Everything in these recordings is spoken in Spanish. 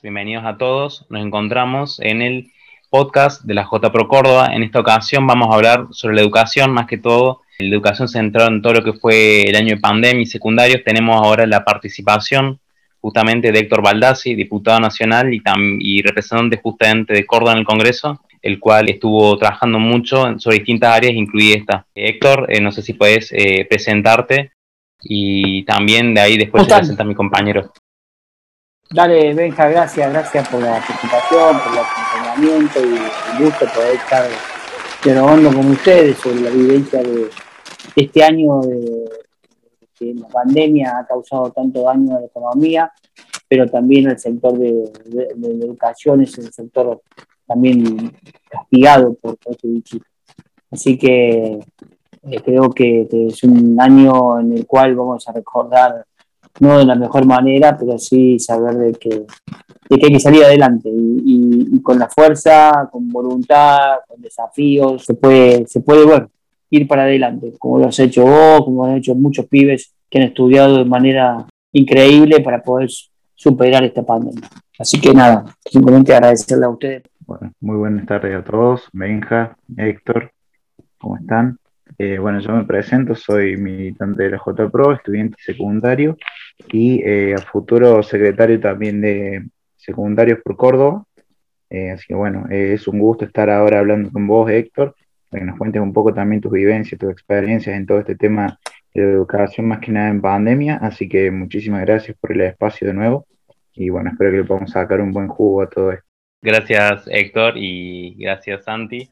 Buenas, bienvenidos a todos. Nos encontramos en el podcast de la J Pro Córdoba. En esta ocasión vamos a hablar sobre la educación, más que todo, la educación centrada en todo lo que fue el año de pandemia y secundarios. Tenemos ahora la participación justamente de Héctor Baldassi, diputado nacional y, y representante justamente de Córdoba en el Congreso, el cual estuvo trabajando mucho sobre distintas áreas, incluida esta. Héctor, eh, no sé si puedes eh, presentarte y también de ahí después se presenta mi compañero. Dale, Benja, gracias, gracias por la presentación, por el acompañamiento y un gusto poder estar dialogando con ustedes sobre la vivencia de este año de que la pandemia ha causado tanto daño a la economía, pero también el sector de, la educación es el sector también castigado por, este bichito. Así que eh, creo que es un año en el cual vamos a recordar no de la mejor manera, pero sí saber de que, de que hay que salir adelante y, con la fuerza, con voluntad, con desafíos, se puede, se puede bueno, ir para adelante, como lo has hecho vos, como lo han hecho muchos pibes que han estudiado de manera increíble para poder superar esta pandemia. Así que nada, simplemente agradecerle a ustedes. Bueno, muy buenas tardes a todos, Benja, Héctor, ¿cómo están? Eh, bueno, yo me presento, soy militante de la JPRO, estudiante secundario y eh, futuro secretario también de secundarios por Córdoba. Eh, así que bueno, es un gusto estar ahora hablando con vos, Héctor, para que nos cuentes un poco también tus vivencias, tus experiencias en todo este tema de educación, más que nada en pandemia. Así que muchísimas gracias por el espacio de nuevo y bueno, espero que le podamos sacar un buen jugo a todo esto. Gracias, Héctor, y gracias, Santi.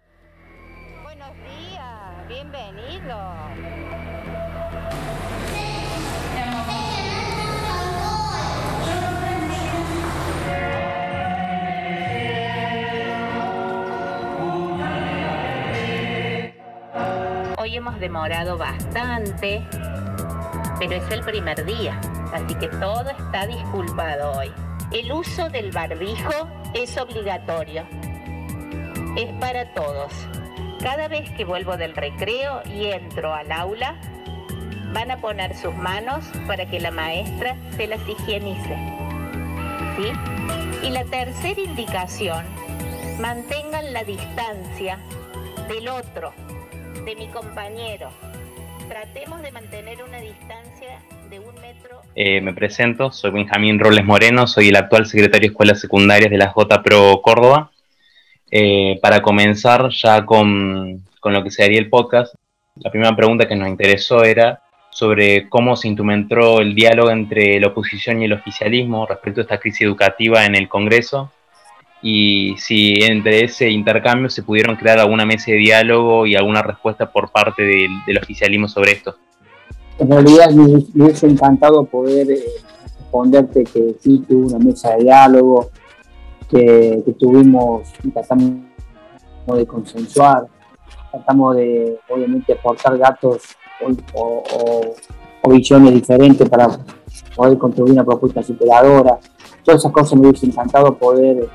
Hemos demorado bastante, pero es el primer día, así que todo está disculpado hoy. El uso del barbijo es obligatorio. Es para todos. Cada vez que vuelvo del recreo y entro al aula, van a poner sus manos para que la maestra se las higienice. ¿Sí? Y la tercera indicación, mantengan la distancia del otro de mi compañero. Tratemos de mantener una distancia de un metro. Eh, me presento, soy Benjamín Robles Moreno, soy el actual secretario de Escuelas Secundarias de la J Pro Córdoba. Eh, para comenzar ya con, con lo que sería el podcast, la primera pregunta que nos interesó era sobre cómo se instrumentó el diálogo entre la oposición y el oficialismo respecto a esta crisis educativa en el Congreso y si entre ese intercambio se pudieron crear alguna mesa de diálogo y alguna respuesta por parte del, oficialismo sobre esto. En realidad me, hubiese encantado poder eh, responderte que sí, que hubo una mesa de diálogo, que, tuvimos, tratamos de consensuar, tratamos de, obviamente, aportar datos o, o visiones diferentes para poder construir una propuesta superadora. Todas esas cosas me hubiese encantado poder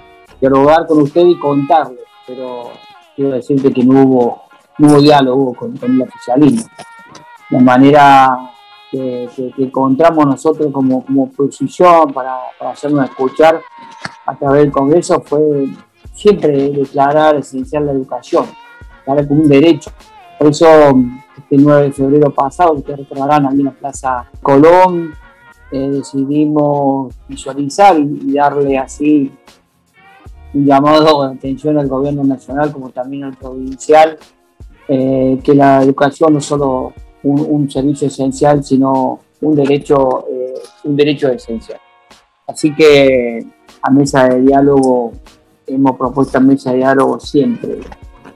dialogar con usted y contarle, pero quiero decirte que no hubo, no hubo diálogo con, el oficialismo. La manera que, encontramos nosotros como, como posición para, hacernos escuchar a través del Congreso fue siempre declarar esencial la educación, declarar como un derecho. Por eso, este 9 de febrero pasado, ustedes recordarán, ahí en la Plaza Colón, eh, decidimos visualizar y darle así un llamado de atención al gobierno nacional como también al provincial, eh, que la educación no es solo un, servicio esencial, sino un derecho, eh, un derecho esencial. Así que a mesa de diálogo, hemos propuesto a mesa de diálogo siempre,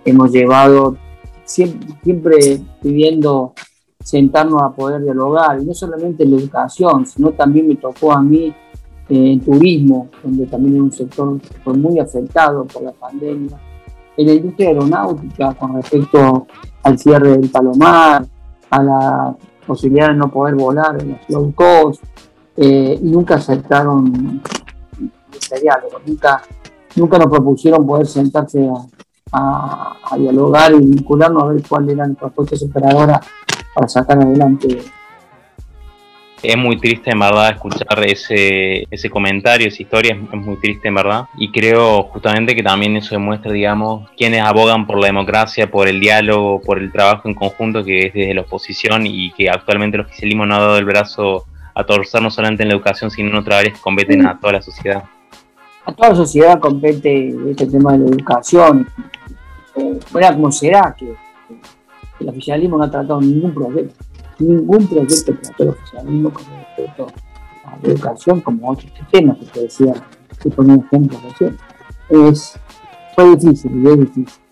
hemos llevado, siempre, siempre pidiendo sentarnos a poder dialogar, y no solamente en la educación, sino también me tocó a mí en turismo, donde también es un sector fue muy afectado por la pandemia, en la industria aeronáutica con respecto al cierre del Palomar, a la posibilidad de no poder volar en los low cost, eh, y nunca aceptaron ese diálogo, nunca, nunca nos propusieron poder sentarse a, dialogar y vincularnos a ver cuál era la propuesta superadora para sacar adelante Es muy triste en verdad escuchar ese, ese comentario, esa historia, es, muy triste en verdad. Y creo justamente que también eso demuestra, digamos, quienes abogan por la democracia, por el diálogo, por el trabajo en conjunto que es desde la oposición y que actualmente el oficialismo no ha dado el brazo a torcer no solamente en la educación, sino en otras áreas que competen a toda la sociedad. A toda la sociedad compete este tema de la educación. Eh, como será que el oficialismo no ha tratado ningún proyecto ningún proyecto el oficialismo con respecto a la educación como otros temas que te decía, que ponía ejemplos recién. Es, fue difícil y es difícil.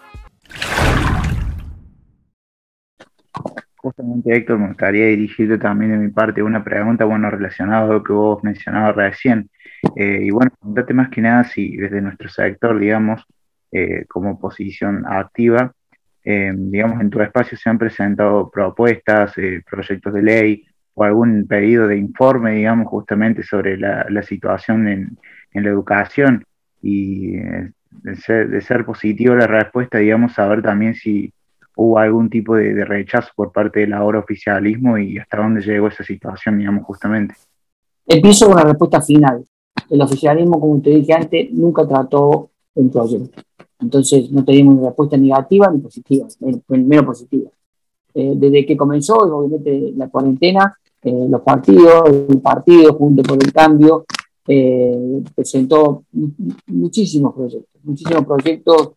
Justamente, Héctor, me gustaría dirigirte también de mi parte una pregunta, bueno, relacionada a lo que vos mencionabas recién. Eh, y bueno, preguntarte más que nada si desde nuestro sector, digamos, eh, como posición activa, eh, digamos, en tu espacio se han presentado propuestas, eh, proyectos de ley o algún pedido de informe, digamos, justamente sobre la, situación en, la educación y eh, de, ser, de, ser, positivo la respuesta, digamos, saber también si hubo algún tipo de, rechazo por parte del ahora oficialismo y hasta dónde llegó esa situación, digamos, justamente. Empiezo con la respuesta final. El oficialismo, como te dije antes, nunca trató un proyecto. Entonces no tenemos ni respuesta negativa ni positiva, menos positiva. Eh, desde que comenzó, obviamente, la cuarentena, eh, los partidos, el partido junto por el cambio, eh, presentó muchísimos proyectos, muchísimos proyectos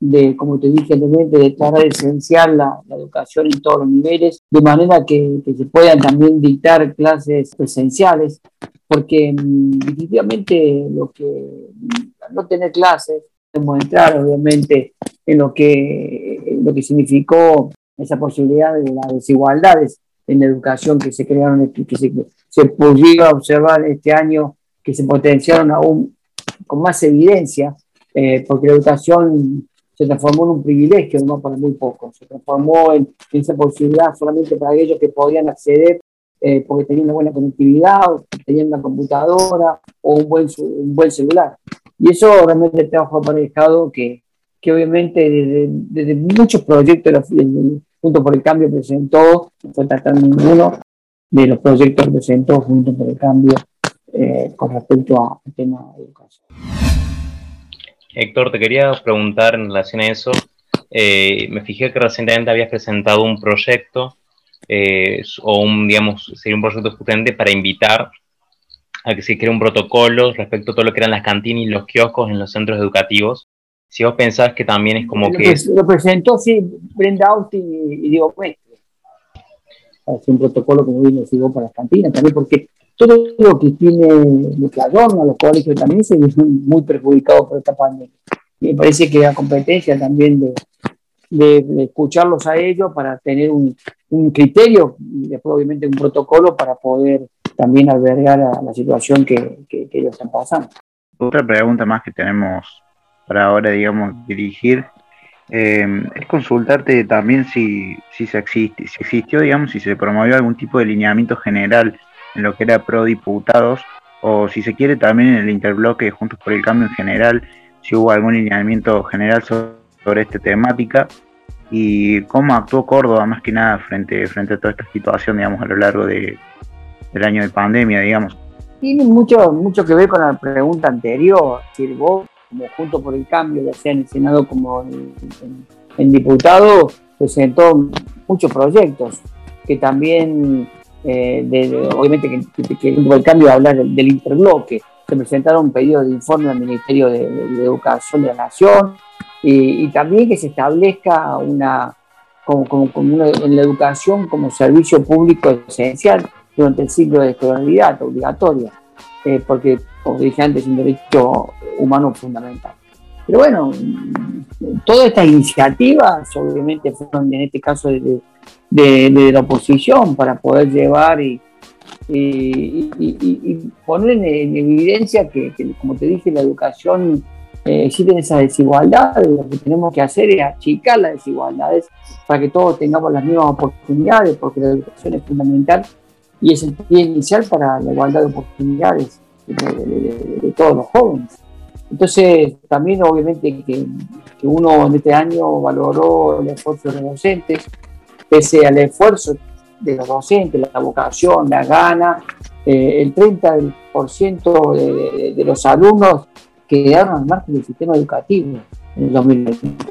de, como te dije anteriormente, de declarar esencial la, educación en todos los niveles, de manera que, que, se puedan también dictar clases presenciales, porque mm, definitivamente lo que no tener clases podemos entrar obviamente en lo que, lo que significó esa posibilidad de las desigualdades en la educación que se crearon, que se, se pudieron observar este año, que se potenciaron aún con más evidencia, eh, porque la educación se transformó en un privilegio, no para muy pocos, se transformó en, esa posibilidad solamente para aquellos que podían acceder eh, porque tenían una buena conectividad, tenían una computadora o un buen, un buen celular. Y eso realmente trabajo aparejado que, que obviamente desde, muchos proyectos junto por el cambio presentó, no fue tratando ninguno de los proyectos que presentó junto por el cambio eh, con respecto al tema de educación. Héctor, te quería preguntar en relación a eso. Eh, me fijé que recientemente habías presentado un proyecto eh, o un, digamos, sería un proyecto justamente para invitar a que se cree un protocolo respecto a todo lo que eran las cantinas y los kioscos en los centros educativos. Si vos pensás que también es como que... Lo presentó, sí, Brenda Austin y, Diego Mestre. Es un protocolo, como bien decimos, para las cantinas también, porque todo lo que tiene, lo que adorna los colegios también se ve muy perjudicado por esta pandemia. Y me parece que la competencia también de, de, escucharlos a ellos para tener un, un criterio y después obviamente un protocolo para poder también albergar a la situación que, ellos están pasando. Otra pregunta más que tenemos para ahora, digamos, dirigir, eh, es consultarte también si, si, se existe, si existió, digamos, si se promovió algún tipo de lineamiento general en lo que era pro diputados, o si se quiere también en el interbloque Juntos por el Cambio en general, si hubo algún lineamiento general sobre, esta temática, y cómo actuó Córdoba más que nada frente, frente a toda esta situación, digamos, a lo largo de, el año de pandemia, digamos. Tiene mucho, mucho que ver con la pregunta anterior. Si vos, como junto por el cambio, ya sea en el Senado como en, diputado, presentó muchos proyectos que también, eh, obviamente, que, junto por el cambio hablar del, interbloque. Se presentaron pedidos de informe al Ministerio de, Educación de la Nación y, también que se establezca una, como, como, en la educación como servicio público esencial durante el ciclo de escolaridad obligatoria, eh, porque, como dije antes, es un derecho humano fundamental. Pero bueno, todas estas iniciativas, obviamente, fueron en este caso de, la oposición para poder llevar y, poner en, evidencia que, como te dije, la educación eh, existen esas desigualdades. Lo que tenemos que hacer es achicar las desigualdades para que todos tengamos las mismas oportunidades, porque la educación es fundamental y es el pie inicial para la igualdad de oportunidades de, todos los jóvenes. Entonces, también obviamente que, uno en este año valoró el esfuerzo de los docentes, pese al esfuerzo de los docentes, la vocación, la gana. Eh, el 30% de, de, los alumnos quedaron al margen del sistema educativo en el 2020,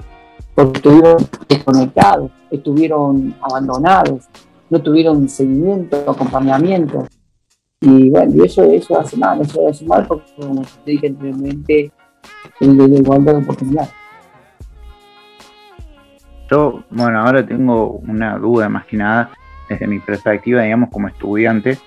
porque estuvieron desconectados, estuvieron abandonados, no tuvieron seguimiento, acompañamiento. Y bueno, y eso, eso hace mal, eso hace mal porque, como te dije anteriormente, el de la igualdad de oportunidades. Yo, bueno, ahora tengo una duda más que nada desde mi perspectiva, digamos, como estudiante.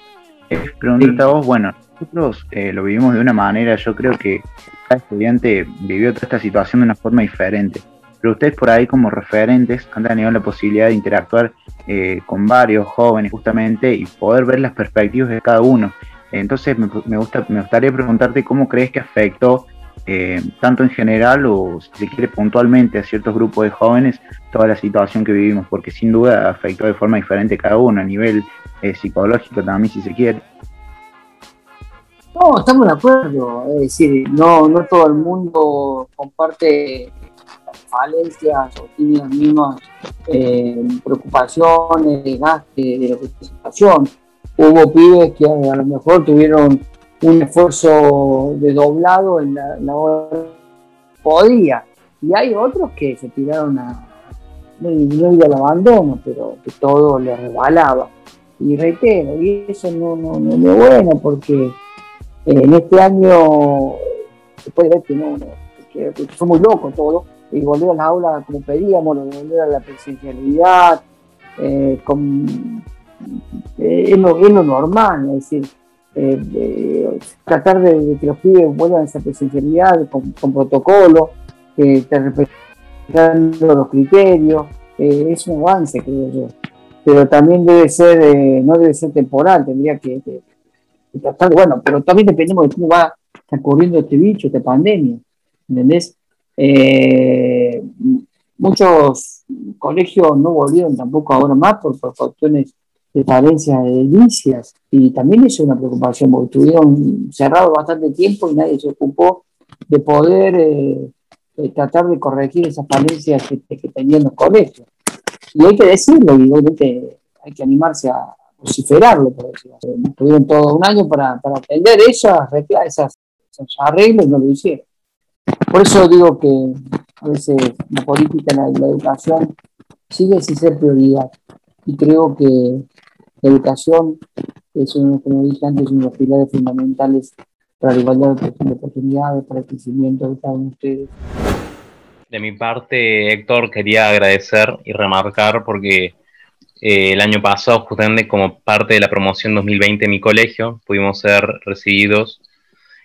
Es preguntarte a vos, bueno, nosotros eh, lo vivimos de una manera, yo creo que cada estudiante vivió toda esta situación de una forma diferente. Pero ustedes por ahí como referentes han tenido la posibilidad de interactuar eh, con varios jóvenes justamente y poder ver las perspectivas de cada uno. Entonces me, gusta, me gustaría preguntarte cómo crees que afectó eh, tanto en general o si se quiere puntualmente a ciertos grupos de jóvenes toda la situación que vivimos, porque sin duda afectó de forma diferente cada uno, a nivel eh, psicológico también si se quiere. No, estamos de acuerdo, es decir, no, no todo el mundo comparte falencias o tiene las mismas eh, preocupaciones, desgaste de representación. Hubo pibes que a lo mejor tuvieron un esfuerzo de doblado en la, hora podía. Y hay otros que se tiraron a, no, no al abandono, pero que todo le rebalaba. Y reitero, y eso no, no, no, es bueno porque en este año se puede ver que no, que, fue muy loco todo, y volver a las aulas como pedíamos, volver a la presencialidad, eh, con, eh, es, lo, es, lo, normal, es decir, eh, tratar de, que los pibes vuelvan a esa presencialidad con, protocolo, que respetando los criterios, es un avance, creo yo. Pero también debe ser, no debe ser temporal, tendría que, bueno, pero también dependemos de cómo va ocurriendo este bicho, esta pandemia, ¿entendés? Eh, muchos colegios no volvieron tampoco ahora más por, cuestiones de falencias edilicias y también es una preocupación porque estuvieron cerrados bastante tiempo y nadie se ocupó de poder eh, eh, tratar de corregir esas falencias que, tenían los colegios. Y hay que decirlo, y hay que animarse a vociferarlo, por decirlo. Tuvieron todo un año para, para atender esas, esas, esos arreglos y no lo hicieron. Por eso digo que a veces la política, la, la educación sigue sin ser prioridad. Y creo que la educación es uno, como dije antes, uno de los pilares fundamentales para la igualdad de oportunidades, para el crecimiento de cada uno de ustedes. De mi parte, Héctor, quería agradecer y remarcar porque eh, el año pasado, justamente como parte de la promoción 2020 de mi colegio, pudimos ser recibidos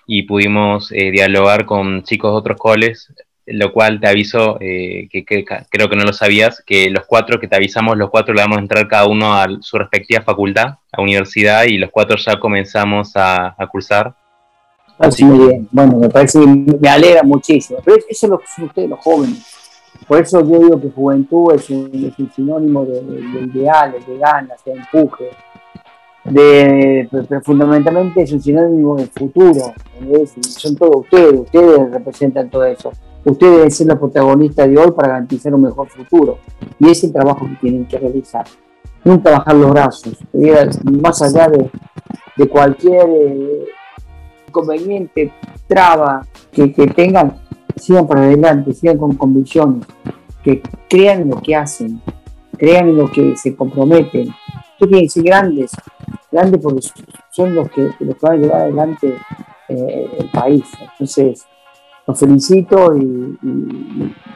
y pudimos eh, dialogar con chicos de otros coles, lo cual te aviso, eh, que, creo que no lo sabías, que los cuatro que te avisamos, los cuatro le vamos a entrar cada uno a su respectiva facultad, a universidad, y los cuatro ya comenzamos a, cursar. Así muy bien, bueno, me parece, me alegra muchísimo, pero eso es lo que son ustedes los jóvenes. Por eso yo digo que juventud es un, sinónimo de, de, de ideales, de ganas, de empuje, de, pero fundamentalmente es un sinónimo del futuro. Son todos ustedes, ustedes representan todo eso. Ustedes deben ser los protagonistas de hoy para garantizar un mejor futuro. Y es el trabajo que tienen que realizar. Nunca bajar los brazos, más allá de, de cualquier eh, inconveniente, traba que tengan, sigan para adelante, sigan con convicciones, que crean en lo que hacen, crean en lo que se comprometen. Tienen que ser grandes, grandes porque son los que, los que van a llevar adelante eh, el país. Entonces, los felicito y,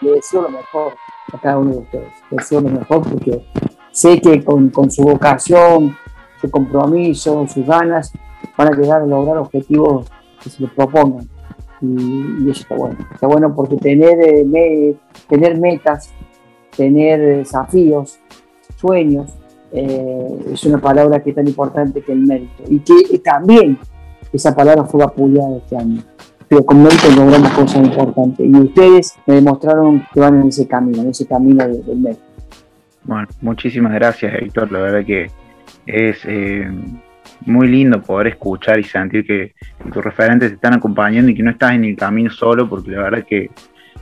le deseo lo mejor a cada uno de ustedes. Les deseo lo mejor porque sé que con, su vocación, su compromiso, sus ganas, van a llegar a lograr objetivos que se les propongan. Y, eso está bueno. Está bueno porque tener, eh, tener metas, tener desafíos, sueños, eh, es una palabra que es tan importante que el mérito. Y que también esa palabra fue vapuleada este año. Pero con mérito logramos cosas importantes. Y ustedes me demostraron que van en ese camino, en ese camino del mérito. Bueno, muchísimas gracias, Héctor. La verdad que es eh, muy lindo poder escuchar y sentir que, tus referentes te están acompañando y que no estás en el camino solo, porque la verdad que,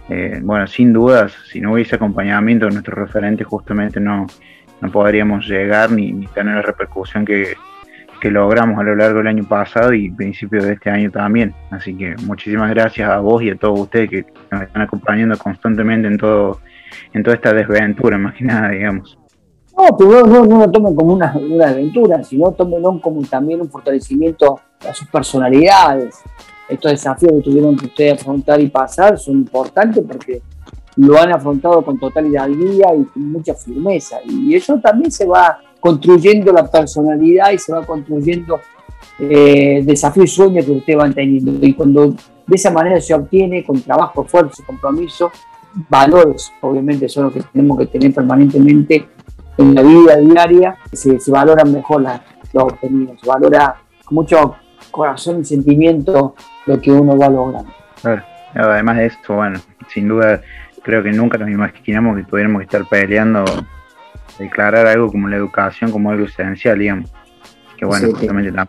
eh, bueno, sin dudas, si no hubiese acompañamiento de nuestros referentes, justamente no, no podríamos llegar ni, tener la repercusión que, logramos a lo largo del año pasado y principios de este año también. Así que muchísimas gracias a vos y a todos ustedes que nos están acompañando constantemente en todo en toda esta desventura, más que nada, digamos. No, pero no, no, lo tomen como una, una aventura, sino tómenlo como también un fortalecimiento a sus personalidades. Estos desafíos que tuvieron que ustedes afrontar y pasar son importantes porque lo han afrontado con total hidalguía y con mucha firmeza. Y eso también se va construyendo la personalidad y se va construyendo eh, desafíos y sueños que ustedes van teniendo. Y cuando de esa manera se obtiene con trabajo, esfuerzo, compromiso, valores, obviamente son los que tenemos que tener permanentemente en la vida diaria, se, se valoran mejor las, los obtenidos, se valora con mucho corazón y sentimiento lo que uno va logrando. además de esto, bueno, sin duda creo que nunca nos imaginamos que tuviéramos que estar peleando, declarar algo como la educación como algo esencial, digamos. Que bueno,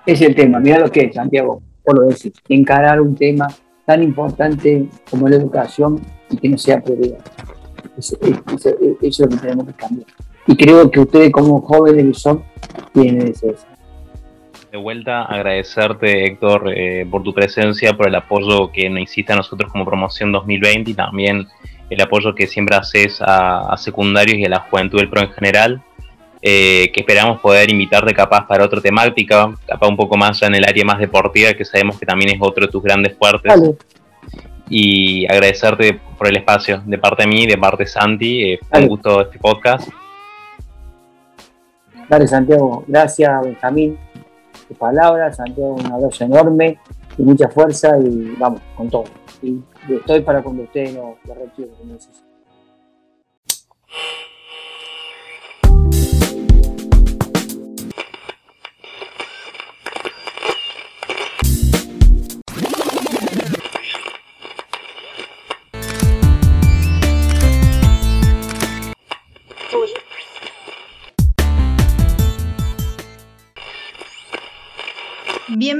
es el tema, mira lo que es, Santiago, por lo decir, encarar un tema tan importante como la educación y que no sea prioridad. Eso, es lo que tenemos que cambiar. Y creo que ustedes como jóvenes que son, tienen eso. De vuelta, agradecerte Héctor eh, por tu presencia, por el apoyo que nos hiciste a nosotros como promoción 2020 y también el apoyo que siempre haces a, secundarios y a la juventud del PRO en general. Eh, que esperamos poder invitarte capaz para otra temática, capaz un poco más en el área más deportiva, que sabemos que también es otro de tus grandes fuertes y agradecerte por el espacio de parte de mí, de parte de Santi. Eh, fue un gusto este podcast. Dale, Santiago. Gracias, Benjamín. Tu palabra, Santiago, un abrazo enorme y mucha fuerza y vamos, con todo. Y estoy para cuando ustedes lo, lo requieran,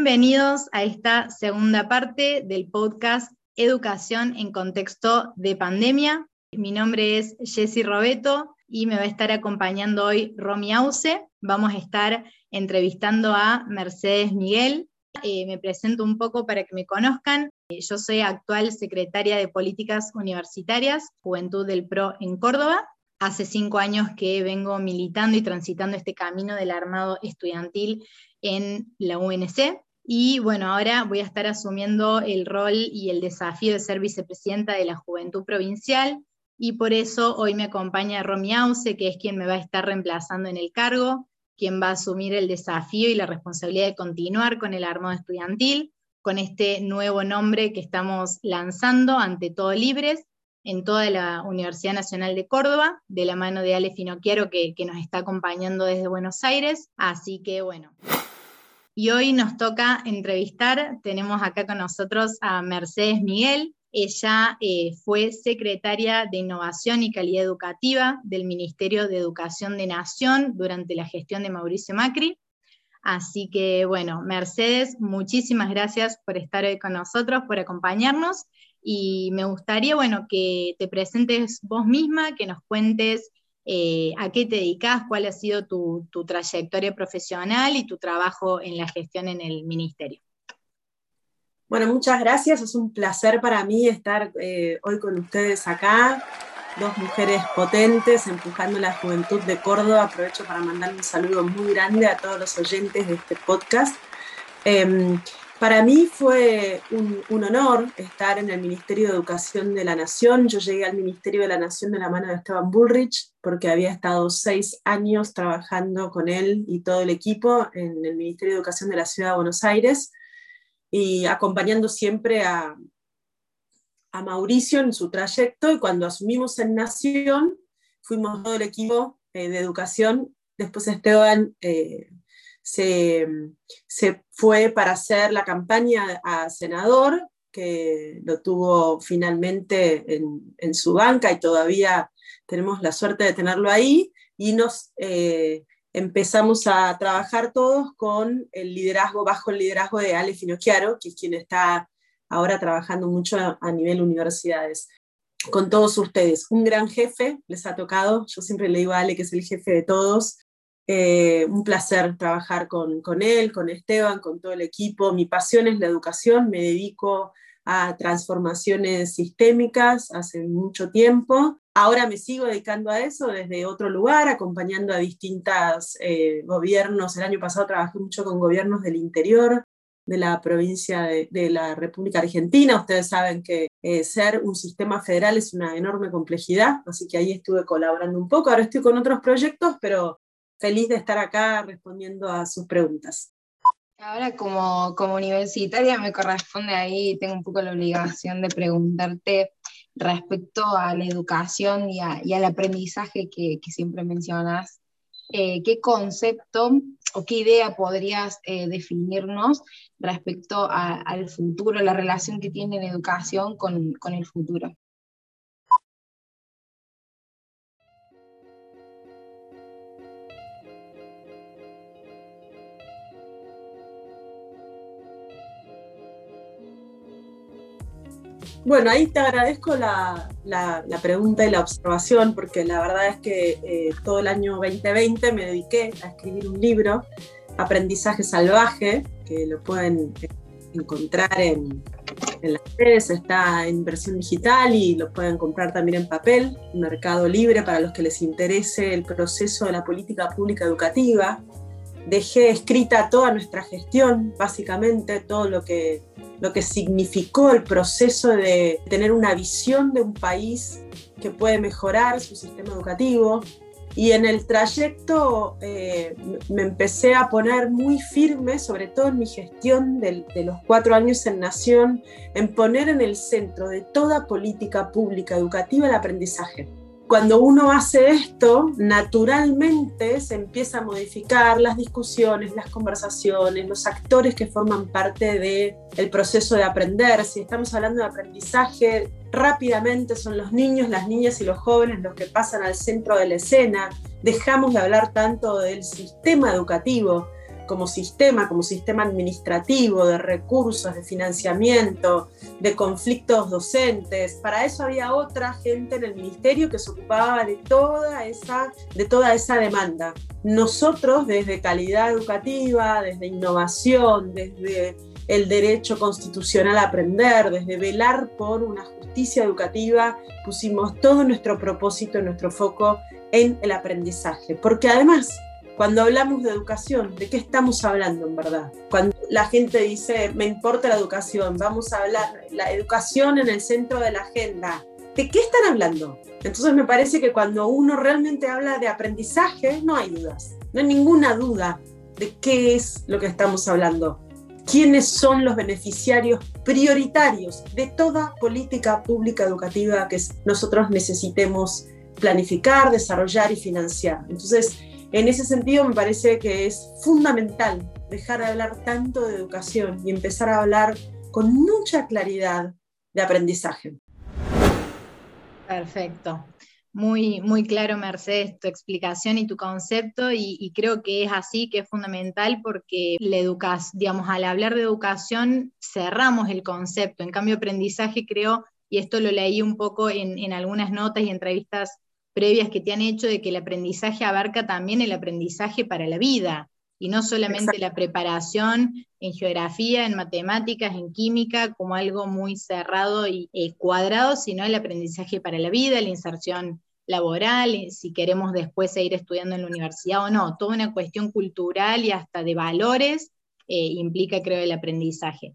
Bienvenidos a esta segunda parte del podcast Educación en contexto de pandemia. Mi nombre es Jessy Robeto y me va a estar acompañando hoy Romy Ause. Vamos a estar entrevistando a Mercedes Miguel. Eh, me presento un poco para que me conozcan. Eh, yo soy actual secretaria de Políticas Universitarias, Juventud del PRO en Córdoba. Hace cinco años que vengo militando y transitando este camino del armado estudiantil en la UNC. Y bueno, ahora voy a estar asumiendo el rol y el desafío de ser vicepresidenta de la Juventud Provincial. Y por eso hoy me acompaña Romy Ause, que es quien me va a estar reemplazando en el cargo, quien va a asumir el desafío y la responsabilidad de continuar con el armado estudiantil, con este nuevo nombre que estamos lanzando ante todo Libres en toda la Universidad Nacional de Córdoba, de la mano de Ale Finocchiaro, que, que nos está acompañando desde Buenos Aires. Así que bueno. Y hoy nos toca entrevistar, tenemos acá con nosotros a Mercedes Miguel. Ella eh, fue secretaria de Innovación y Calidad Educativa del Ministerio de Educación de Nación durante la gestión de Mauricio Macri. Así que, bueno, Mercedes, muchísimas gracias por estar hoy con nosotros, por acompañarnos. Y me gustaría, bueno, que te presentes vos misma, que nos cuentes eh, a qué te dedicas, cuál ha sido tu, trayectoria profesional y tu trabajo en la gestión en el ministerio. Bueno, muchas gracias. Es un placer para mí estar eh, hoy con ustedes acá. Dos mujeres potentes empujando la juventud de Córdoba. Aprovecho para mandar un saludo muy grande a todos los oyentes de este podcast. Em, para mí fue un, honor estar en el Ministerio de Educación de la Nación. Yo llegué al Ministerio de la Nación de la mano de Esteban Bullrich porque había estado seis años trabajando con él y todo el equipo en el Ministerio de Educación de la Ciudad de Buenos Aires y acompañando siempre a, Mauricio en su trayecto y cuando asumimos en Nación fuimos todo el equipo eh, de educación. Después Esteban eh, se, fue para hacer la campaña a senador, que lo tuvo finalmente en, su banca y todavía tenemos la suerte de tenerlo ahí, y nos eh, empezamos a trabajar todos con el liderazgo, bajo el liderazgo de Ale Finocchiaro, que es quien está ahora trabajando mucho a, nivel universidades. con todos ustedes. Un gran jefe les ha tocado, yo siempre le digo a Ale que es el jefe de todos. Eh, un placer trabajar con, con él, con Esteban, con todo el equipo. Mi pasión es la educación, me dedico a transformaciones sistémicas hace mucho tiempo. Ahora me sigo dedicando a eso desde otro lugar, acompañando a distintos eh, gobiernos. El año pasado trabajé mucho con gobiernos del interior de la provincia de, la República Argentina. Ustedes saben que eh, ser un sistema federal es una enorme complejidad, así que ahí estuve colaborando un poco. Ahora estoy con otros proyectos, pero feliz de estar acá respondiendo a sus preguntas. Ahora como, como universitaria me corresponde ahí, tengo un poco la obligación de preguntarte respecto a la educación y, al aprendizaje que, siempre mencionas, eh, ¿qué concepto o qué idea podrías eh, definirnos respecto al futuro, la relación que tiene la educación con, con el futuro? Bueno, ahí te agradezco la, pregunta y la observación, porque la verdad es que eh, todo el año 2020 me dediqué a escribir un libro, Aprendizaje Salvaje, que lo pueden eh, encontrar en, en las redes, está en versión digital y lo pueden comprar también en papel, Mercado Libre para los que les interese el proceso de la política pública educativa. Dejé escrita toda nuestra gestión, básicamente todo lo que lo que significó el proceso de tener una visión de un país que puede mejorar su sistema educativo. Y en el trayecto eh, me empecé a poner muy firme, sobre todo en mi gestión de, de los cuatro años en Nación, en poner en el centro de toda política pública educativa el aprendizaje cuando uno hace esto, naturalmente se empieza a modificar las discusiones, las conversaciones, los actores que forman parte del el proceso de aprender. Si estamos hablando de aprendizaje, rápidamente son los niños, las niñas y los jóvenes los que pasan al centro de la escena. Dejamos de hablar tanto del sistema educativo como sistema, como sistema administrativo, de recursos, de financiamiento, de conflictos docentes. Para eso había otra gente en el ministerio que se ocupaba de toda esa, de toda esa demanda. Nosotros desde calidad educativa, desde innovación, desde el derecho constitucional a aprender, desde velar por una justicia educativa, pusimos todo nuestro propósito, nuestro foco en el aprendizaje. Porque además cuando hablamos de educación, ¿de qué estamos hablando en verdad? Cuando la gente dice, me importa la educación, vamos a hablar, la educación en el centro de la agenda, ¿de qué están hablando? Entonces me parece que cuando uno realmente habla de aprendizaje, no hay dudas, no hay ninguna duda de qué es lo que estamos hablando. ¿Quiénes son los beneficiarios prioritarios de toda política pública educativa que nosotros necesitemos planificar, desarrollar y financiar? Entonces, en ese sentido, me parece que es fundamental dejar de hablar tanto de educación y empezar a hablar con mucha claridad de aprendizaje. Perfecto. Muy, muy claro, Mercedes, tu explicación y tu concepto, y, creo que es así, que es fundamental porque la educación, digamos, al hablar de educación cerramos el concepto. En cambio, aprendizaje creo, y esto lo leí un poco en algunas notas y entrevistas previas que te han hecho de que el aprendizaje abarca también el aprendizaje para la vida y no solamente la preparación en geografía, en matemáticas, en química, como algo muy cerrado y eh, cuadrado, sino el aprendizaje para la vida, la inserción laboral, si queremos después seguir estudiando en la universidad o no, toda una cuestión cultural y hasta de valores eh, implica, creo, el aprendizaje.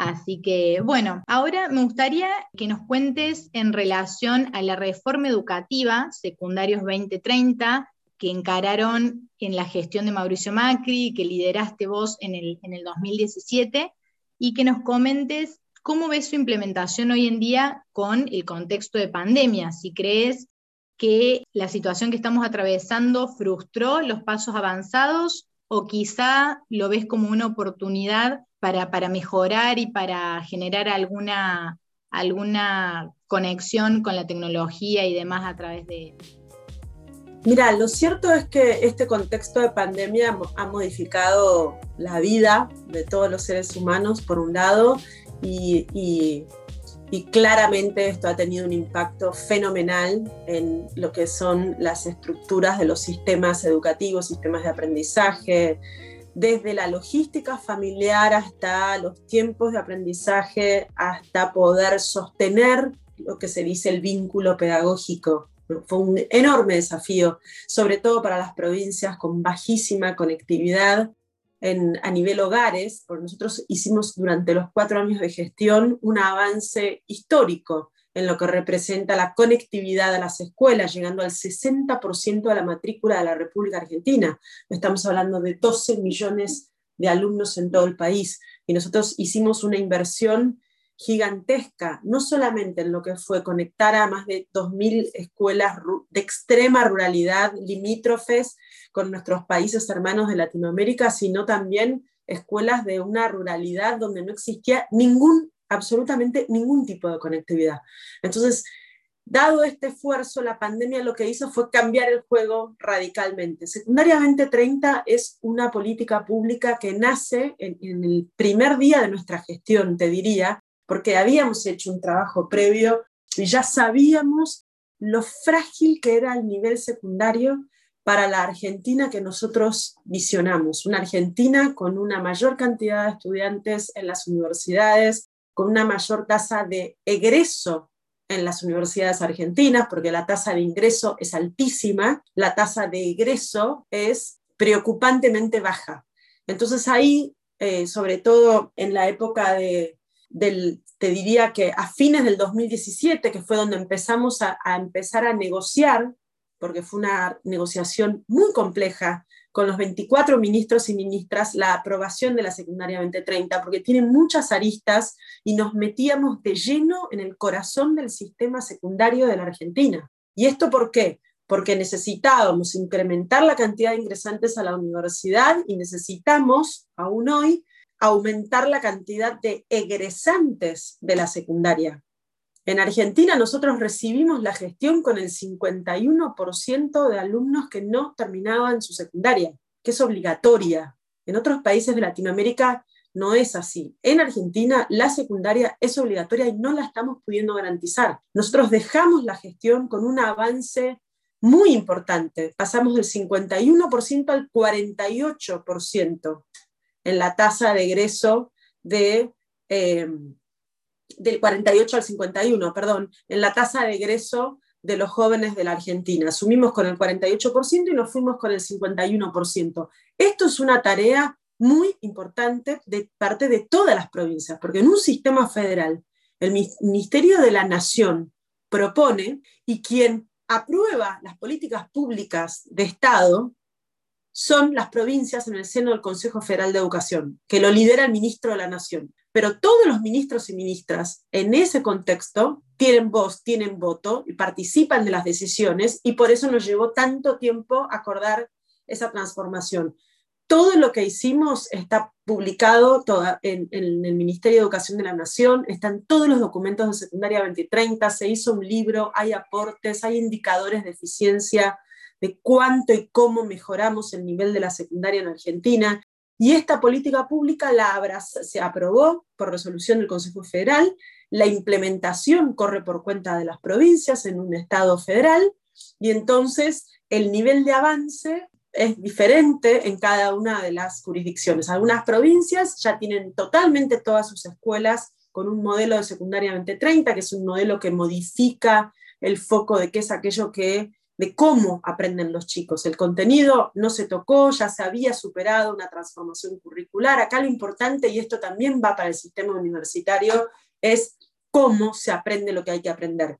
Así que, bueno, ahora me gustaría que nos cuentes en relación a la reforma educativa secundarios 2030 que encararon en la gestión de Mauricio Macri, que lideraste vos en el, en el 2017, y que nos comentes cómo ves su implementación hoy en día con el contexto de pandemia, si crees que la situación que estamos atravesando frustró los pasos avanzados o quizá lo ves como una oportunidad para, mejorar y para generar alguna, alguna conexión con la tecnología y demás a través de... Mira, lo cierto es que este contexto de pandemia ha modificado la vida de todos los seres humanos, por un lado, y, y claramente esto ha tenido un impacto fenomenal en lo que son las estructuras de los sistemas educativos, sistemas de aprendizaje, desde la logística familiar hasta los tiempos de aprendizaje, hasta poder sostener lo que se dice el vínculo pedagógico. Fue un enorme desafío, sobre todo para las provincias con bajísima conectividad a nivel hogares, porque nosotros hicimos durante los cuatro años de gestión un avance histórico en lo que representa la conectividad a las escuelas, llegando al 60% de la matrícula de la República Argentina. Estamos hablando de 12 millones de alumnos en todo el país. Y nosotros hicimos una inversión gigantesca, no solamente en lo que fue conectar a más de 2.000 escuelas de extrema ruralidad limítrofes con nuestros países hermanos de Latinoamérica, sino también escuelas de una ruralidad donde no existía ningún, absolutamente ningún tipo de conectividad. Entonces, dado este esfuerzo, la pandemia lo que hizo fue cambiar el juego radicalmente. Secundariamente 30 es una política pública que nace en, en el primer día de nuestra gestión, te diría, porque habíamos hecho un trabajo previo y ya sabíamos lo frágil que era el nivel secundario para la Argentina que nosotros visionamos, una Argentina con una mayor cantidad de estudiantes en las universidades, con una mayor tasa de egreso en las universidades argentinas, porque la tasa de ingreso es altísima, la tasa de egreso es preocupantemente baja. Entonces ahí, eh, sobre todo en la época de, del, te diría que a fines del 2017, que fue donde empezamos a, empezar a negociar, porque fue una negociación muy compleja con los 24 ministros y ministras, la aprobación de la secundaria 2030, porque tiene muchas aristas y nos metíamos de lleno en el corazón del sistema secundario de la Argentina. ¿Y esto por qué? Porque necesitábamos incrementar la cantidad de ingresantes a la universidad y necesitamos, aún hoy, aumentar la cantidad de egresantes de la secundaria. En Argentina nosotros recibimos la gestión con el 51% de alumnos que no terminaban su secundaria, que es obligatoria. En otros países de Latinoamérica no es así. En Argentina la secundaria es obligatoria y no la estamos pudiendo garantizar. Nosotros dejamos la gestión con un avance muy importante. Pasamos del 51% al 48% en la tasa de egreso de, eh, del 48 al 51, perdón, en la tasa de egreso de los jóvenes de la Argentina. Asumimos con el 48% y nos fuimos con el 51%. Esto es una tarea muy importante de parte de todas las provincias, porque en un sistema federal, el Ministerio de la Nación propone y quien aprueba las políticas públicas de Estado son las provincias en el seno del Consejo Federal de Educación, que lo lidera el ministro de la Nación. Pero todos los ministros y ministras en ese contexto tienen voz, tienen voto y participan de las decisiones y por eso nos llevó tanto tiempo acordar esa transformación. Todo lo que hicimos está publicado en, en, el Ministerio de Educación de la Nación, están todos los documentos de secundaria 2030, se hizo un libro, hay aportes, hay indicadores de eficiencia de cuánto y cómo mejoramos el nivel de la secundaria en Argentina. Y esta política pública la se aprobó por resolución del Consejo Federal, la implementación corre por cuenta de las provincias en un Estado federal, y entonces el nivel de avance es diferente en cada una de las jurisdicciones. Algunas provincias ya tienen totalmente todas sus escuelas con un modelo de secundaria 2030, que es un modelo que modifica el foco de qué es aquello que de cómo aprenden los chicos. El contenido no se tocó, ya se había superado una transformación curricular. Acá lo importante, y esto también va para el sistema universitario, es cómo se aprende lo que hay que aprender.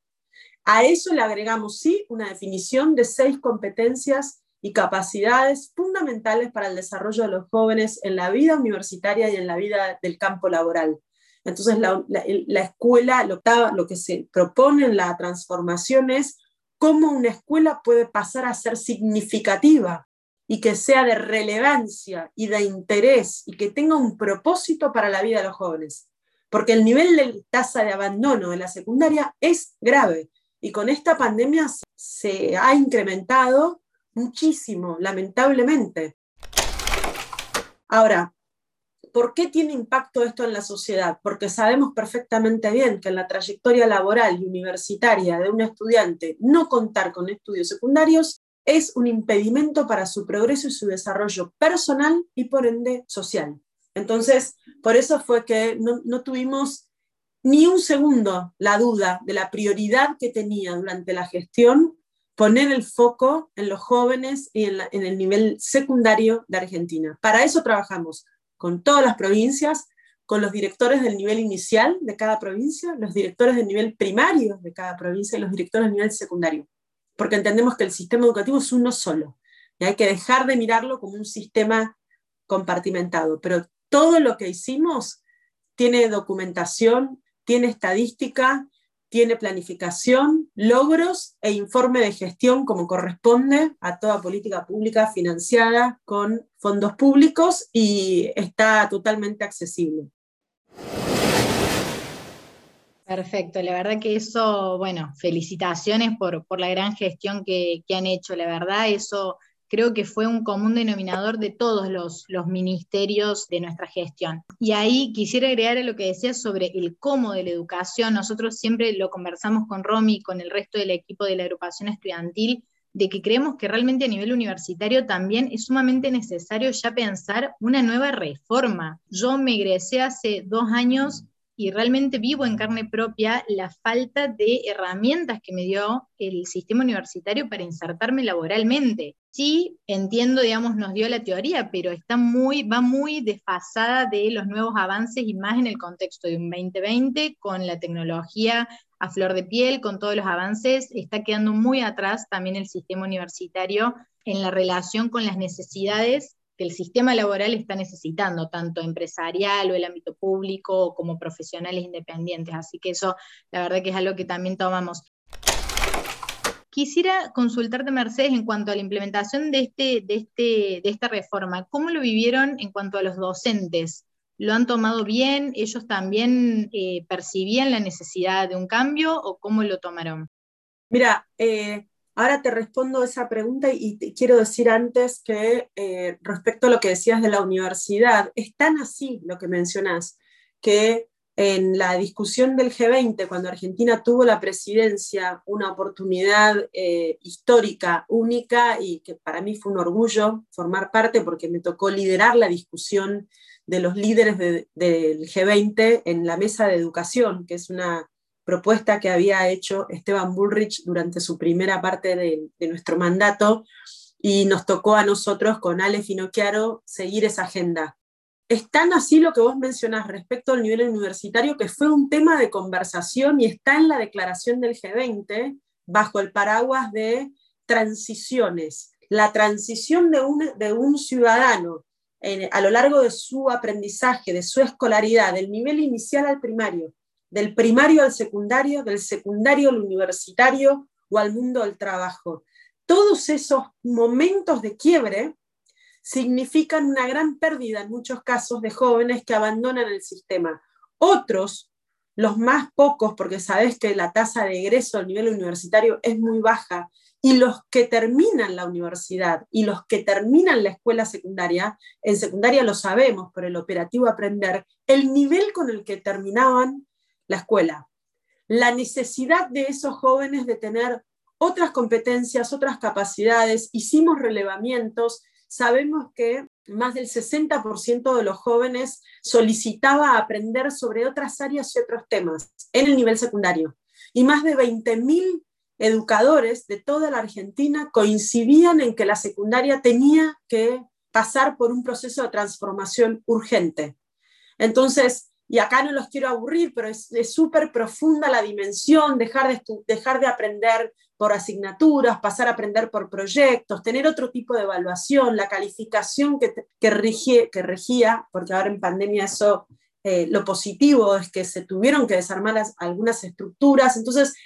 A eso le agregamos, sí, una definición de seis competencias y capacidades fundamentales para el desarrollo de los jóvenes en la vida universitaria y en la vida del campo laboral. Entonces, la, escuela, lo, lo que se propone en la transformación es cómo una escuela puede pasar a ser significativa y que sea de relevancia y de interés y que tenga un propósito para la vida de los jóvenes. Porque el nivel de tasa de abandono de la secundaria es grave y con esta pandemia se ha incrementado muchísimo, lamentablemente. Ahora, ¿Por qué tiene impacto esto en la sociedad? Porque sabemos perfectamente bien que en la trayectoria laboral y universitaria de un estudiante no contar con estudios secundarios es un impedimento para su progreso y su desarrollo personal y por ende social. Entonces, por eso fue que no, tuvimos ni un segundo la duda de la prioridad que tenía durante la gestión poner el foco en los jóvenes y en, el nivel secundario de Argentina. Para eso trabajamos con todas las provincias, con los directores del nivel inicial de cada provincia, los directores del nivel primario de cada provincia y los directores del nivel secundario, porque entendemos que el sistema educativo es uno solo y hay que dejar de mirarlo como un sistema compartimentado, pero todo lo que hicimos tiene documentación, tiene estadística, tiene planificación, logros e informe de gestión como corresponde a toda política pública financiada con fondos públicos y está totalmente accesible. Perfecto, la verdad que eso, bueno, felicitaciones por, la gran gestión que, que han hecho, la verdad eso creo que fue un común denominador de todos los, ministerios de nuestra gestión. Y ahí quisiera agregar a lo que decías sobre el cómo de la educación. Nosotros siempre lo conversamos con Romy y con el resto del equipo de la agrupación estudiantil, de que creemos que realmente a nivel universitario también es sumamente necesario ya pensar una nueva reforma. Yo me egresé hace dos años y realmente vivo en carne propia la falta de herramientas que me dio el sistema universitario para insertarme laboralmente. Sí, entiendo, digamos, nos dio la teoría, pero está muy, va muy desfasada de los nuevos avances y más en el contexto de un 2020 con la tecnología a flor de piel, con todos los avances, está quedando muy atrás también el sistema universitario en la relación con las necesidades que el sistema laboral está necesitando, tanto empresarial o el ámbito público como profesionales independientes. Así que eso, la verdad que es algo que también tomamos. Quisiera consultarte, Mercedes, en cuanto a la implementación de, este, de, este, de esta reforma. ¿Cómo lo vivieron en cuanto a los docentes? ¿Lo han tomado bien? ¿Ellos también eh, percibían la necesidad de un cambio o cómo lo tomaron? Mira, eh, Ahora te respondo esa pregunta y quiero decir antes que eh, respecto a lo que decías de la universidad, es tan así lo que mencionas, que en la discusión del G20, cuando Argentina tuvo la presidencia, una oportunidad eh, histórica, única, y que para mí fue un orgullo formar parte porque me tocó liderar la discusión de los líderes del G20 en la mesa de educación, que es una propuesta que había hecho Esteban Bullrich durante su primera parte de, nuestro mandato y nos tocó a nosotros con Ale Finocchiaro seguir esa agenda. Es así lo que vos mencionás respecto al nivel universitario que fue un tema de conversación y está en la declaración del G20 bajo el paraguas de transiciones. La transición de un, de un ciudadano a lo largo de su aprendizaje, de su escolaridad, del nivel inicial al primario, del primario al secundario, del secundario al universitario o al mundo del trabajo. Todos esos momentos de quiebre significan una gran pérdida en muchos casos de jóvenes que abandonan el sistema. Otros, los más pocos, porque sabes que la tasa de egreso al nivel universitario es muy baja, y los que terminan la universidad y los que terminan la escuela secundaria, en secundaria lo sabemos por el operativo Aprender, el nivel con el que terminaban la escuela. La necesidad de esos jóvenes de tener otras competencias, otras capacidades. Hicimos relevamientos. Sabemos que más del 60% de los jóvenes solicitaba aprender sobre otras áreas y otros temas en el nivel secundario. Y más de 20.000 educadores de toda la Argentina coincidían en que la secundaria tenía que pasar por un proceso de transformación urgente. Entonces, y acá no los quiero aburrir, pero es súper profunda la dimensión, dejar de, dejar de aprender por asignaturas, pasar a aprender por proyectos, tener otro tipo de evaluación, la calificación que, que, que regía, porque ahora en pandemia eso, eh, lo positivo es que se tuvieron que desarmar algunas estructuras, entonces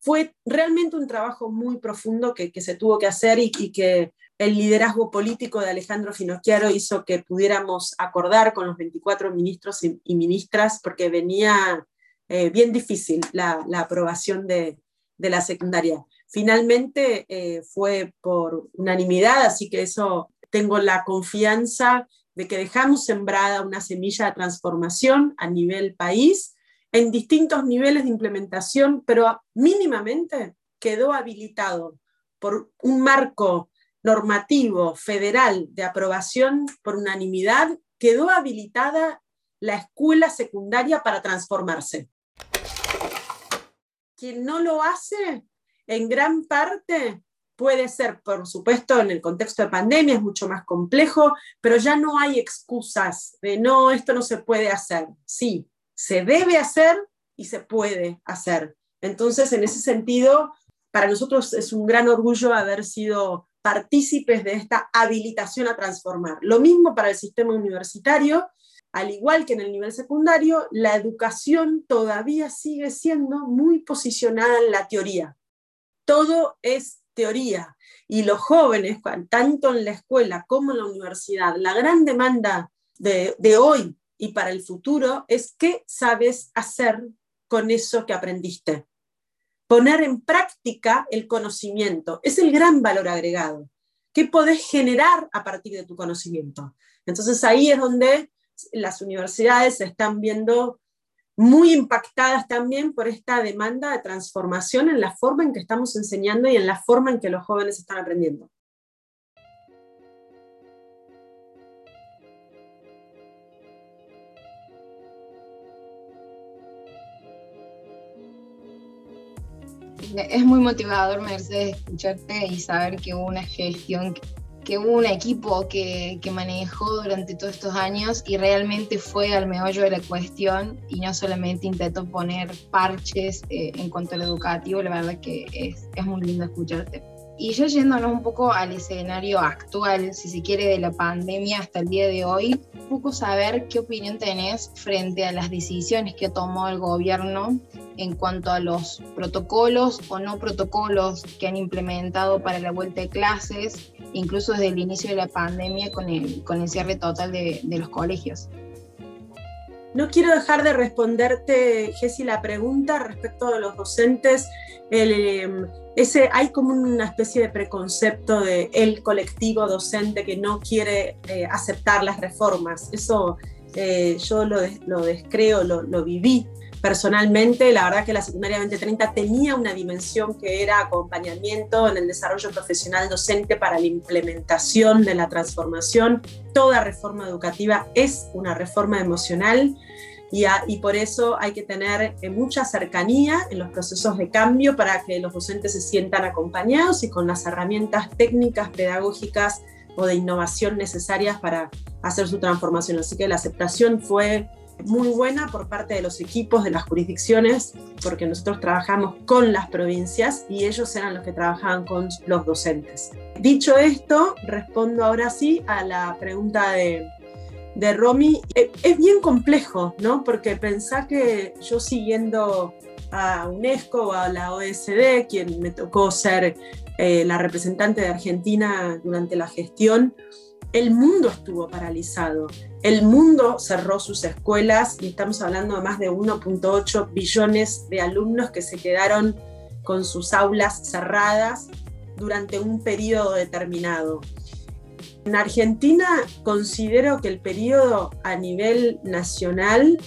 fue realmente un trabajo muy profundo que, que se tuvo que hacer y, y que el liderazgo político de Alejandro Finocchiaro hizo que pudiéramos acordar con los 24 ministros y, ministras, porque venía eh, bien difícil la, aprobación de, la secundaria. Finalmente eh, fue por unanimidad, así que eso tengo la confianza de que dejamos sembrada una semilla de transformación a nivel país en distintos niveles de implementación, pero mínimamente quedó habilitado por un marco normativo federal de aprobación por unanimidad, quedó habilitada la escuela secundaria para transformarse. Quien no lo hace, en gran parte puede ser, por supuesto, en el contexto de pandemia es mucho más complejo, pero ya no hay excusas de no, esto no se puede hacer. Sí, se debe hacer y se puede hacer. Entonces, en ese sentido, para nosotros es un gran orgullo haber sido partícipes de esta habilitación a transformar. Lo mismo para el sistema universitario, al igual que en el nivel secundario, la educación todavía sigue siendo muy posicionada en la teoría. Todo es teoría. Y los jóvenes, tanto en la escuela como en la universidad, la gran demanda de, de hoy y para el futuro es qué sabes hacer con eso que aprendiste poner en práctica el conocimiento. Es el gran valor agregado. ¿Qué podés generar a partir de tu conocimiento? Entonces ahí es donde las universidades se están viendo muy impactadas también por esta demanda de transformación en la forma en que estamos enseñando y en la forma en que los jóvenes están aprendiendo. Es muy motivador, Mercedes, escucharte y saber que hubo una gestión, que hubo un equipo que, que, manejó durante todos estos años y realmente fue al meollo de la cuestión y no solamente intentó poner parches eh, en cuanto al educativo, la verdad que es, es muy lindo escucharte. Y ya yéndonos un poco al escenario actual, si se quiere, de la pandemia hasta el día de hoy, un poco saber qué opinión tenés frente a las decisiones que tomó el gobierno en cuanto a los protocolos o no protocolos que han implementado para la vuelta de clases, incluso desde el inicio de la pandemia con el, con el cierre total de, los colegios. No quiero dejar de responderte, Jessy, la pregunta respecto de los docentes. Em, ese, hay como una especie de preconcepto de el colectivo docente que no quiere eh, aceptar las reformas. Eso eh, yo lo, lo descreo, lo, lo, viví personalmente. La verdad que la secundaria 2030 tenía una dimensión que era acompañamiento en el desarrollo profesional docente para la implementación de la transformación. Toda reforma educativa es una reforma emocional y, por eso hay que tener eh, mucha cercanía en los procesos de cambio para que los docentes se sientan acompañados y con las herramientas técnicas, pedagógicas o de innovación necesarias para hacer su transformación. Así que la aceptación fue muy buena por parte de los equipos de las jurisdicciones, porque nosotros trabajamos con las provincias y ellos eran los que trabajaban con los docentes. Dicho esto, respondo ahora sí a la pregunta de, de Romy, eh, es bien complejo, ¿no? Porque pensá que yo siguiendo a UNESCO o a la OSD, quien me tocó ser eh, la representante de Argentina durante la gestión, el mundo estuvo paralizado. El mundo cerró sus escuelas y estamos hablando de más de 1.8 billones de alumnos que se quedaron con sus aulas cerradas durante un periodo determinado. En Argentina considero que el periodo a nivel nacional,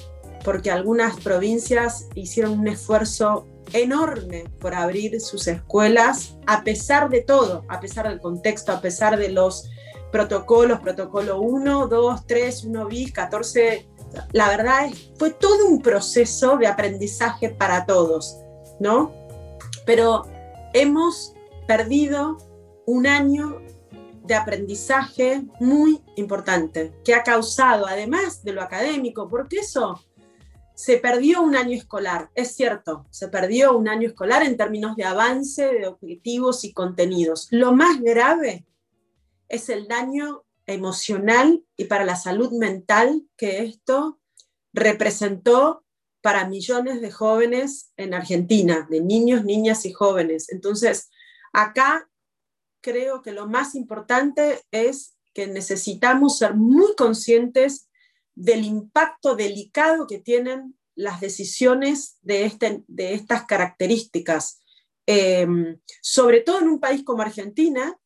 porque algunas provincias hicieron un esfuerzo enorme por abrir sus escuelas, a pesar de todo, a pesar del contexto, a pesar de los protocolos, protocolo 1, 2, 3, 1 bis, 14, la verdad es, fue todo un proceso de aprendizaje para todos, ¿no? Pero hemos perdido un año de aprendizaje muy importante, que ha causado, además de lo académico, porque eso se perdió un año escolar, es cierto, se perdió un año escolar en términos de avance, de objetivos y contenidos. Lo más grave es el daño emocional y para la salud mental que esto representó para millones de jóvenes en Argentina, de niños, niñas y jóvenes. Entonces, acá creo que lo más importante es que necesitamos ser muy conscientes del impacto delicado que tienen las decisiones de, este, de estas características, em, sobre todo en un país como Argentina,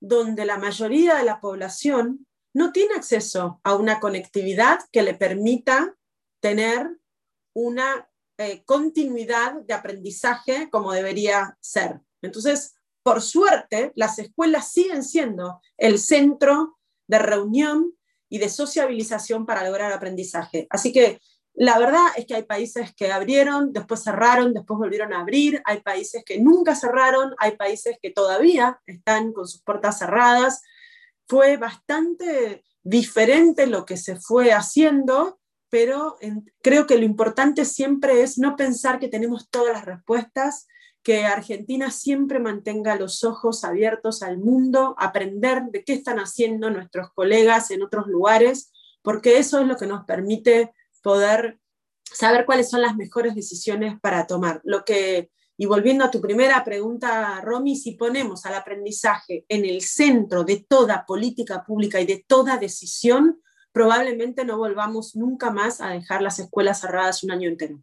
donde la mayoría de la población no tiene acceso a una conectividad que le permita tener una eh, continuidad de aprendizaje como debería ser. Entonces, por suerte, las escuelas siguen siendo el centro de reunión y de sociabilización para lograr aprendizaje. Así que la verdad es que hay países que abrieron, después cerraron, después volvieron a abrir, hay países que nunca cerraron, hay países que todavía están con sus puertas cerradas. Fue bastante diferente lo que se fue haciendo, pero creo que lo importante siempre es no pensar que tenemos todas las respuestas, que Argentina siempre mantenga los ojos abiertos al mundo, aprender de qué están haciendo nuestros colegas en otros lugares, porque eso es lo que nos permite poder saber cuáles son las mejores decisiones para tomar. Lo que, y volviendo a tu primera pregunta, Romy, si ponemos al aprendizaje en el centro de toda política pública y de toda decisión, probablemente no volvamos nunca más a dejar las escuelas cerradas un año entero.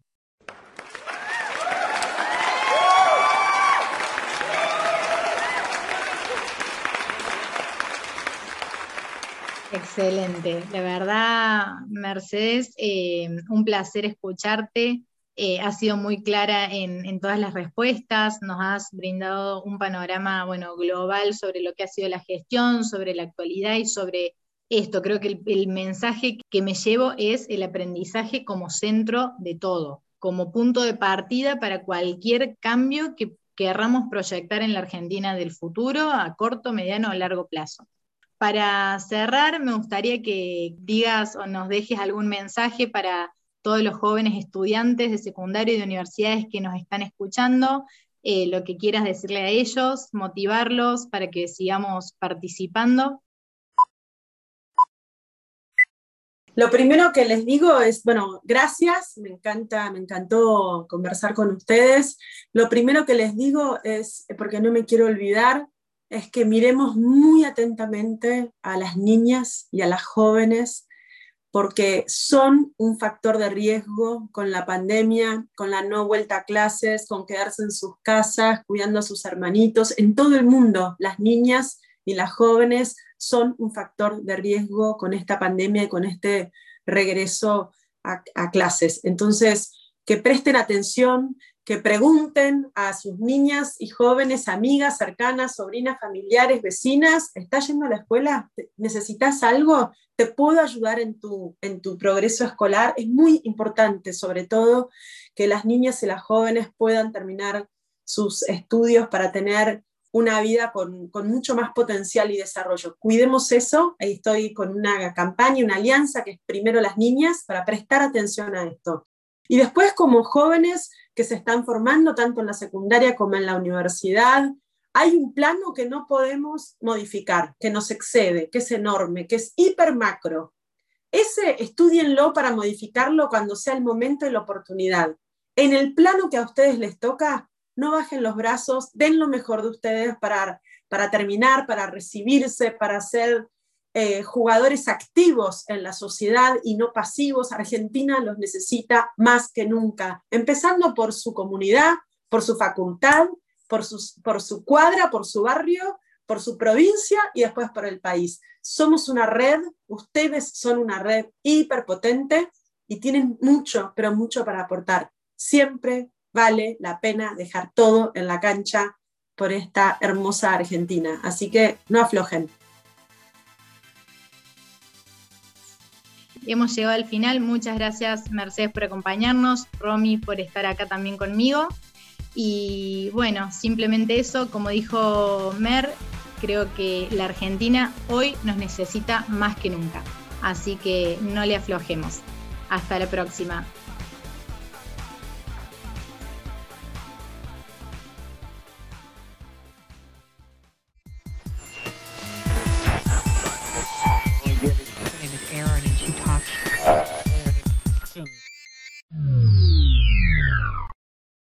Excelente, de verdad, Mercedes, eh, un placer escucharte. Eh, has sido muy clara en, todas las respuestas, nos has brindado un panorama bueno, global sobre lo que ha sido la gestión, sobre la actualidad y sobre esto. Creo que el mensaje que me llevo es el aprendizaje como centro de todo, como punto de partida para cualquier cambio que querramos proyectar en la Argentina del futuro a corto, mediano o largo plazo. Para cerrar, me gustaría que digas o nos dejes algún mensaje para todos los jóvenes estudiantes de secundario y de universidades que nos están escuchando, eh, lo que quieras decirle a ellos, motivarlos para que sigamos participando. Lo primero que les digo es, bueno, gracias, me encanta, me encantó conversar con ustedes. Lo primero que les digo es, porque no me quiero olvidar, es que miremos muy atentamente a las niñas y a las jóvenes porque son un factor de riesgo con la pandemia, con la no vuelta a clases, con quedarse en sus casas, cuidando a sus hermanitos. En todo el mundo, las niñas y las jóvenes son un factor de riesgo con esta pandemia y con este regreso a, clases. Entonces, que presten atención, que pregunten a sus niñas y jóvenes, amigas, cercanas, sobrinas, familiares, vecinas, ¿estás yendo a la escuela? ¿Necesitas algo? ¿Te puedo ayudar en tu, en tu progreso escolar? Es muy importante, sobre todo, que las niñas y las jóvenes puedan terminar sus estudios para tener una vida con, con, mucho más potencial y desarrollo. Cuidemos eso, ahí estoy con una campaña, una alianza que es primero las niñas para prestar atención a esto. Y después como jóvenes que se están formando tanto en la secundaria como en la universidad, hay un plano que no podemos modificar, que nos excede, que es enorme, que es hiper macro. Ese estudienlo para modificarlo cuando sea el momento y la oportunidad. En el plano que a ustedes les toca, no bajen los brazos, den lo mejor de ustedes para, para terminar, para recibirse, para ser eh, jugadores activos en la sociedad y no pasivos. Argentina los necesita más que nunca, empezando por su comunidad, por su facultad, por, por su cuadra, por su barrio, por su provincia y después por el país. Somos una red, ustedes son una red hiperpotente y tienen mucho, pero mucho para aportar. Siempre vale la pena dejar todo en la cancha por esta hermosa Argentina. Así que no aflojen. Hemos llegado al final. Muchas gracias Mercedes por acompañarnos, Romy por estar acá también conmigo. Y bueno, simplemente eso, como dijo Mer, creo que la Argentina hoy nos necesita más que nunca. Así que no le aflojemos. Hasta la próxima.